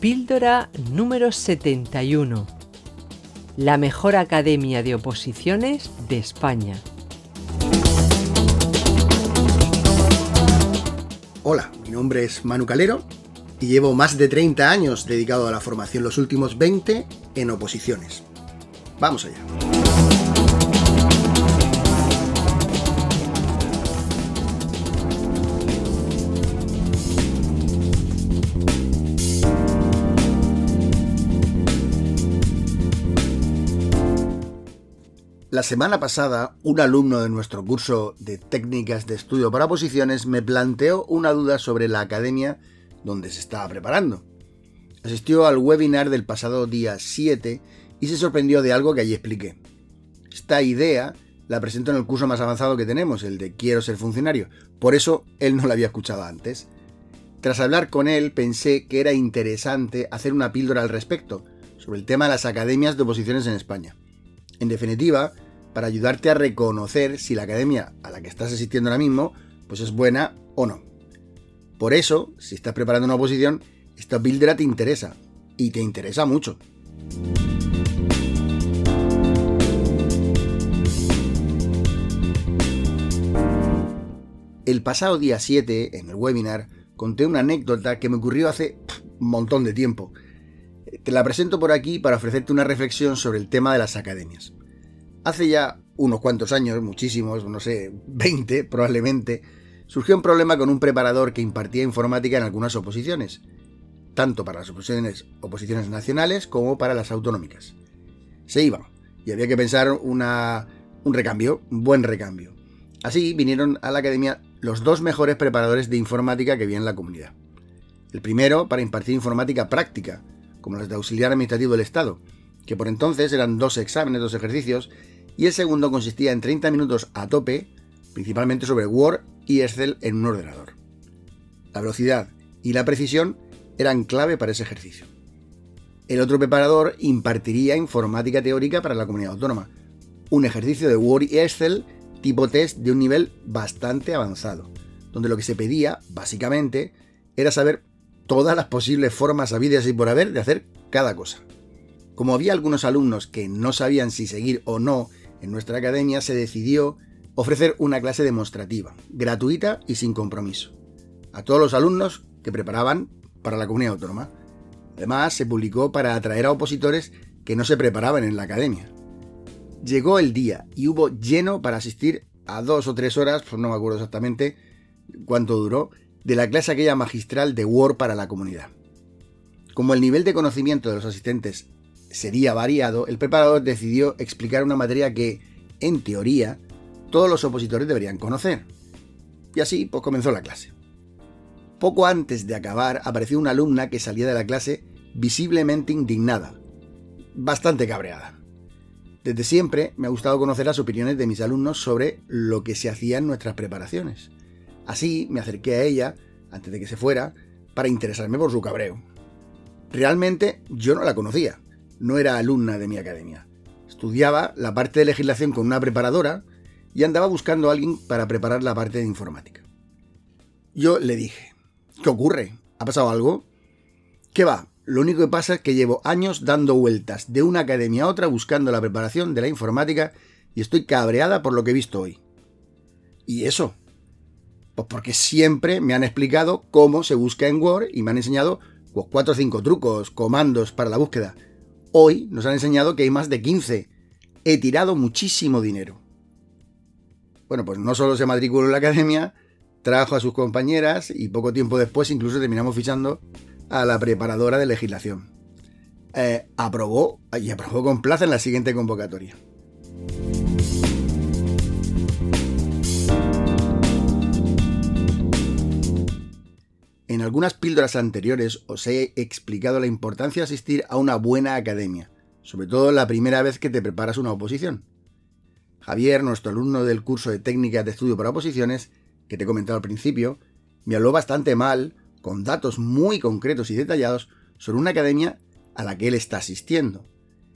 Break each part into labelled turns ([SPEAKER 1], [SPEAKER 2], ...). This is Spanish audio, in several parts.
[SPEAKER 1] Píldora número 71. La mejor academia de oposiciones de España.
[SPEAKER 2] Hola, mi nombre es Manu Calero y llevo más de 30 años dedicado a la formación, los últimos 20 en oposiciones. Vamos allá. La semana pasada, un alumno de nuestro curso de técnicas de estudio para posiciones me planteó una duda sobre la academia donde se estaba preparando. Asistió al webinar del pasado día 7 y se sorprendió de algo que allí expliqué. Esta idea la presento en el curso más avanzado que tenemos, el de Quiero ser funcionario. Por eso él no la había escuchado antes. Tras hablar con él pensé que era interesante hacer una píldora al respecto, sobre el tema de las academias de oposiciones en España. En definitiva, para ayudarte a reconocer si la academia a la que estás asistiendo ahora mismo pues es buena o no. Por eso, si estás preparando una oposición, esta píldora te interesa y te interesa mucho. El pasado día 7, en el webinar, conté una anécdota que me ocurrió hace un montón de tiempo. Te la presento por aquí para ofrecerte una reflexión sobre el tema de las academias. Hace ya unos cuantos años, muchísimos, no sé, 20 probablemente, surgió un problema con un preparador que impartía informática en algunas oposiciones, tanto para las oposiciones, oposiciones nacionales como para las autonómicas. Se iban, y había que pensar una, un recambio, un buen recambio. Así vinieron a la academia los dos mejores preparadores de informática que había en la comunidad. El primero para impartir informática práctica, como las de auxiliar administrativo del Estado, que por entonces eran dos exámenes, dos ejercicios, y el segundo consistía en 30 minutos a tope, principalmente sobre Word y Excel en un ordenador. La velocidad y la precisión eran clave para ese ejercicio. El otro preparador impartiría informática teórica para la comunidad autónoma, un ejercicio de Word y Excel tipo test de un nivel bastante avanzado, donde lo que se pedía, básicamente, era saber todas las posibles formas habidas y por haber de hacer cada cosa. Como había algunos alumnos que no sabían si seguir o no en nuestra academia, se decidió ofrecer una clase demostrativa, gratuita y sin compromiso, a todos los alumnos que preparaban para la comunidad autónoma. Además, se publicó para atraer a opositores que no se preparaban en la academia. Llegó el día y hubo lleno para asistir a dos o tres horas, pues no me acuerdo exactamente cuánto duró, de la clase aquella magistral de Word para la comunidad. Como el nivel de conocimiento de los asistentes sería variado, el preparador decidió explicar una materia que, en teoría, todos los opositores deberían conocer. Y así, pues comenzó la clase. Poco antes de acabar, apareció una alumna que salía de la clase visiblemente indignada, bastante cabreada. Desde siempre me ha gustado conocer las opiniones de mis alumnos sobre lo que se hacía en nuestras preparaciones. Así me acerqué a ella, antes de que se fuera, para interesarme por su cabreo. Realmente yo no la conocía, no era alumna de mi academia. Estudiaba la parte de legislación con una preparadora y andaba buscando a alguien para preparar la parte de informática. Yo le dije, ¿qué ocurre? ¿Ha pasado algo? ¿Qué va? Lo único que pasa es que llevo años dando vueltas de una academia a otra buscando la preparación de la informática y estoy cabreada por lo que he visto hoy. ¿Y eso? Pues porque siempre me han explicado cómo se busca en Word y me han enseñado pues, cuatro o cinco trucos, comandos para la búsqueda. Hoy nos han enseñado que hay más de 15. He tirado muchísimo dinero. Bueno, pues no solo se matriculó en la academia, trajo a sus compañeras y poco tiempo después incluso terminamos fichando a la preparadora de legislación. Eh, aprobó y aprobó con plaza en la siguiente convocatoria. En algunas píldoras anteriores os he explicado la importancia de asistir a una buena academia, sobre todo la primera vez que te preparas una oposición. Javier, nuestro alumno del curso de técnicas de estudio para oposiciones, que te he comentado al principio, me habló bastante mal, con datos muy concretos y detallados, sobre una academia a la que él está asistiendo.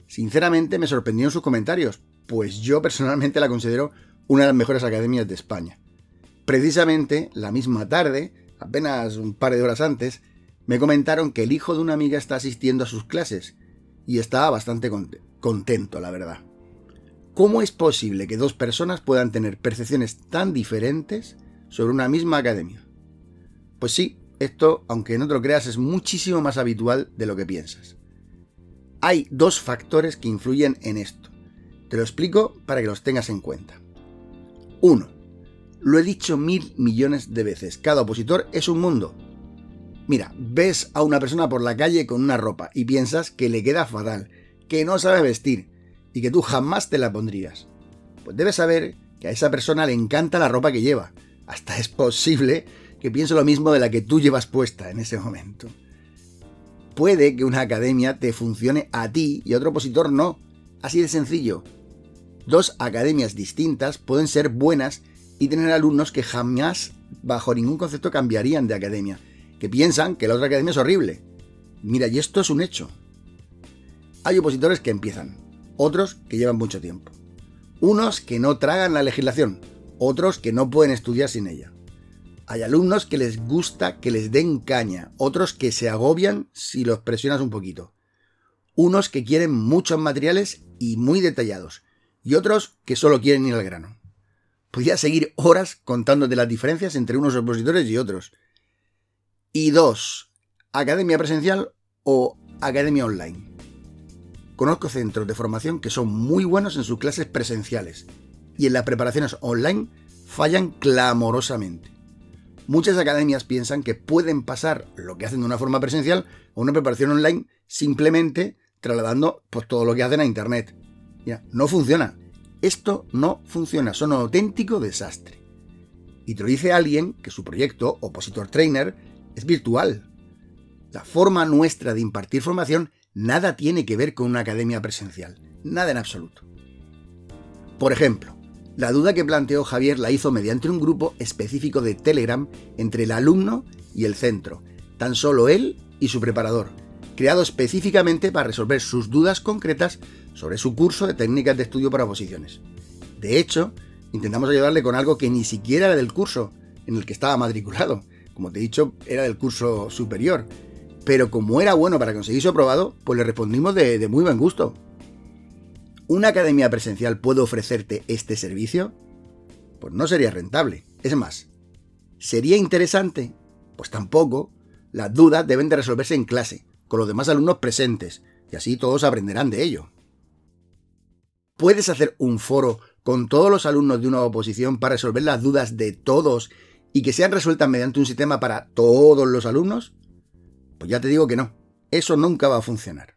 [SPEAKER 2] Sinceramente me sorprendió en sus comentarios, pues yo personalmente la considero una de las mejores academias de España. Precisamente la misma tarde, apenas un par de horas antes, me comentaron que el hijo de una amiga está asistiendo a sus clases y estaba bastante contento, la verdad. ¿Cómo es posible que dos personas puedan tener percepciones tan diferentes sobre una misma academia? Pues sí, esto, aunque no te lo creas, es muchísimo más habitual de lo que piensas. Hay dos factores que influyen en esto. Te lo explico para que los tengas en cuenta. 1. Lo he dicho mil millones de veces, cada opositor es un mundo. Mira, ves a una persona por la calle con una ropa y piensas que le queda fatal, que no sabe vestir y que tú jamás te la pondrías. Pues debes saber que a esa persona le encanta la ropa que lleva. Hasta es posible que piense lo mismo de la que tú llevas puesta en ese momento. Puede que una academia te funcione a ti y a otro opositor no. Así de sencillo. Dos academias distintas pueden ser buenas y tener alumnos que jamás, bajo ningún concepto, cambiarían de academia, que piensan que la otra academia es horrible. Mira, y esto es un hecho. Hay opositores que empiezan, otros que llevan mucho tiempo. Unos que no tragan la legislación, otros que no pueden estudiar sin ella. Hay alumnos que les gusta que les den caña, otros que se agobian si los presionas un poquito. Unos que quieren muchos materiales y muy detallados, y otros que solo quieren ir al grano. Podría seguir horas contándote las diferencias entre unos opositores y otros. Y dos, academia presencial o academia online. Conozco centros de formación que son muy buenos en sus clases presenciales y en las preparaciones online fallan clamorosamente. Muchas academias piensan que pueden pasar lo que hacen de una forma presencial a una preparación online simplemente trasladando pues, todo lo que hacen a internet. Ya, no funciona. Esto no funciona, son un auténtico desastre. Y te lo dice alguien que su proyecto, Opositor Trainer, es virtual. La forma nuestra de impartir formación nada tiene que ver con una academia presencial, nada en absoluto. Por ejemplo, la duda que planteó Javier la hizo mediante un grupo específico de Telegram entre el alumno y el centro, tan solo él y su preparador, creado específicamente para resolver sus dudas concretas sobre su curso de técnicas de estudio para oposiciones. De hecho, intentamos ayudarle con algo que ni siquiera era del curso en el que estaba matriculado. Como te he dicho, era del curso superior. Pero como era bueno para conseguir su aprobado, pues le respondimos de, de muy buen gusto. ¿Una academia presencial puede ofrecerte este servicio? Pues no sería rentable. Es más, ¿sería interesante? Pues tampoco. Las dudas deben de resolverse en clase, con los demás alumnos presentes, y así todos aprenderán de ello. ¿Puedes hacer un foro con todos los alumnos de una oposición para resolver las dudas de todos y que sean resueltas mediante un sistema para todos los alumnos? Pues ya te digo que no, eso nunca va a funcionar.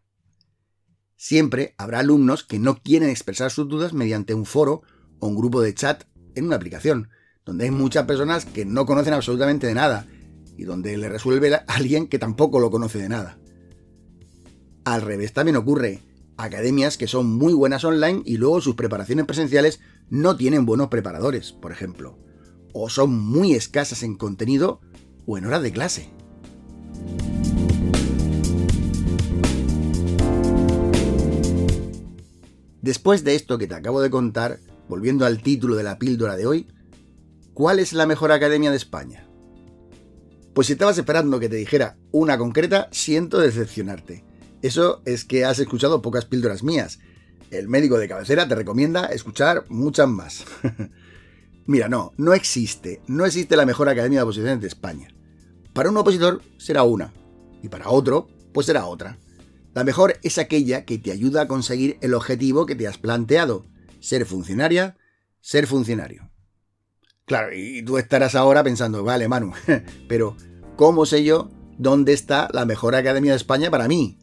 [SPEAKER 2] Siempre habrá alumnos que no quieren expresar sus dudas mediante un foro o un grupo de chat en una aplicación, donde hay muchas personas que no conocen absolutamente de nada y donde le resuelve a alguien que tampoco lo conoce de nada. Al revés también ocurre, academias que son muy buenas online y luego sus preparaciones presenciales no tienen buenos preparadores, por ejemplo, o son muy escasas en contenido o en horas de clase. Después de esto que te acabo de contar, volviendo al título de la píldora de hoy, ¿cuál es la mejor academia de España? Pues si estabas esperando que te dijera una concreta, siento decepcionarte. Eso es que has escuchado pocas píldoras mías. El médico de cabecera te recomienda escuchar muchas más. Mira, no, no existe, no existe la mejor academia de oposiciones de España. Para un opositor será una, y para otro, pues será otra. La mejor es aquella que te ayuda a conseguir el objetivo que te has planteado, ser funcionaria, ser funcionario. Claro, y tú estarás ahora pensando, vale, Manu, pero ¿cómo sé yo dónde está la mejor academia de España para mí?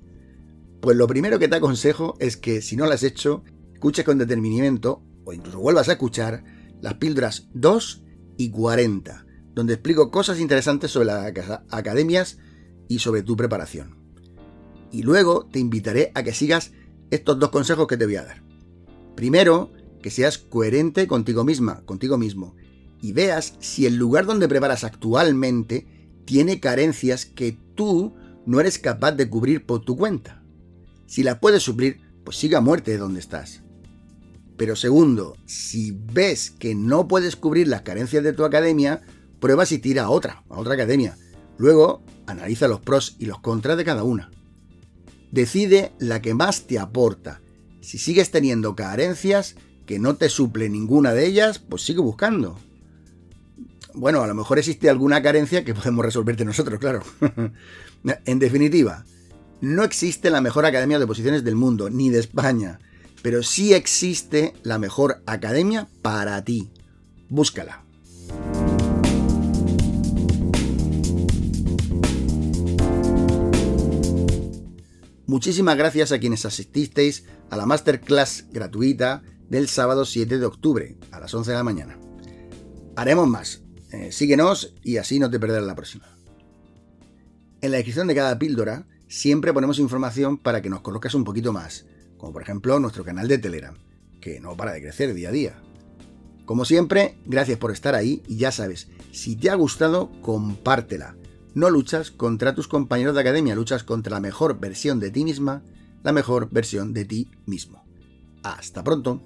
[SPEAKER 2] Pues lo primero que te aconsejo es que si no la has hecho, escuches con detenimiento o incluso vuelvas a escuchar las píldoras 2 y 40, donde explico cosas interesantes sobre las academias y sobre tu preparación. Y luego te invitaré a que sigas estos dos consejos que te voy a dar. Primero, que seas coherente contigo misma, contigo mismo, y veas si el lugar donde preparas actualmente tiene carencias que tú no eres capaz de cubrir por tu cuenta. Si las puedes suplir, pues siga a muerte de donde estás. Pero segundo, si ves que no puedes cubrir las carencias de tu academia, prueba y tira a otra, a otra academia. Luego, analiza los pros y los contras de cada una. Decide la que más te aporta. Si sigues teniendo carencias que no te suple ninguna de ellas, pues sigue buscando. Bueno, a lo mejor existe alguna carencia que podemos resolverte nosotros, claro. en definitiva, no existe la mejor academia de posiciones del mundo, ni de España, pero sí existe la mejor academia para ti. Búscala. Muchísimas gracias a quienes asististeis a la masterclass gratuita del sábado 7 de octubre a las 11 de la mañana. Haremos más. Eh, síguenos y así no te perderás la próxima. En la descripción de cada píldora siempre ponemos información para que nos conozcas un poquito más, como por ejemplo nuestro canal de Telegram, que no para de crecer día a día. Como siempre, gracias por estar ahí y ya sabes, si te ha gustado, compártela no luchas contra tus compañeros de academia, luchas contra la mejor versión de ti misma, la mejor versión de ti mismo. Hasta pronto.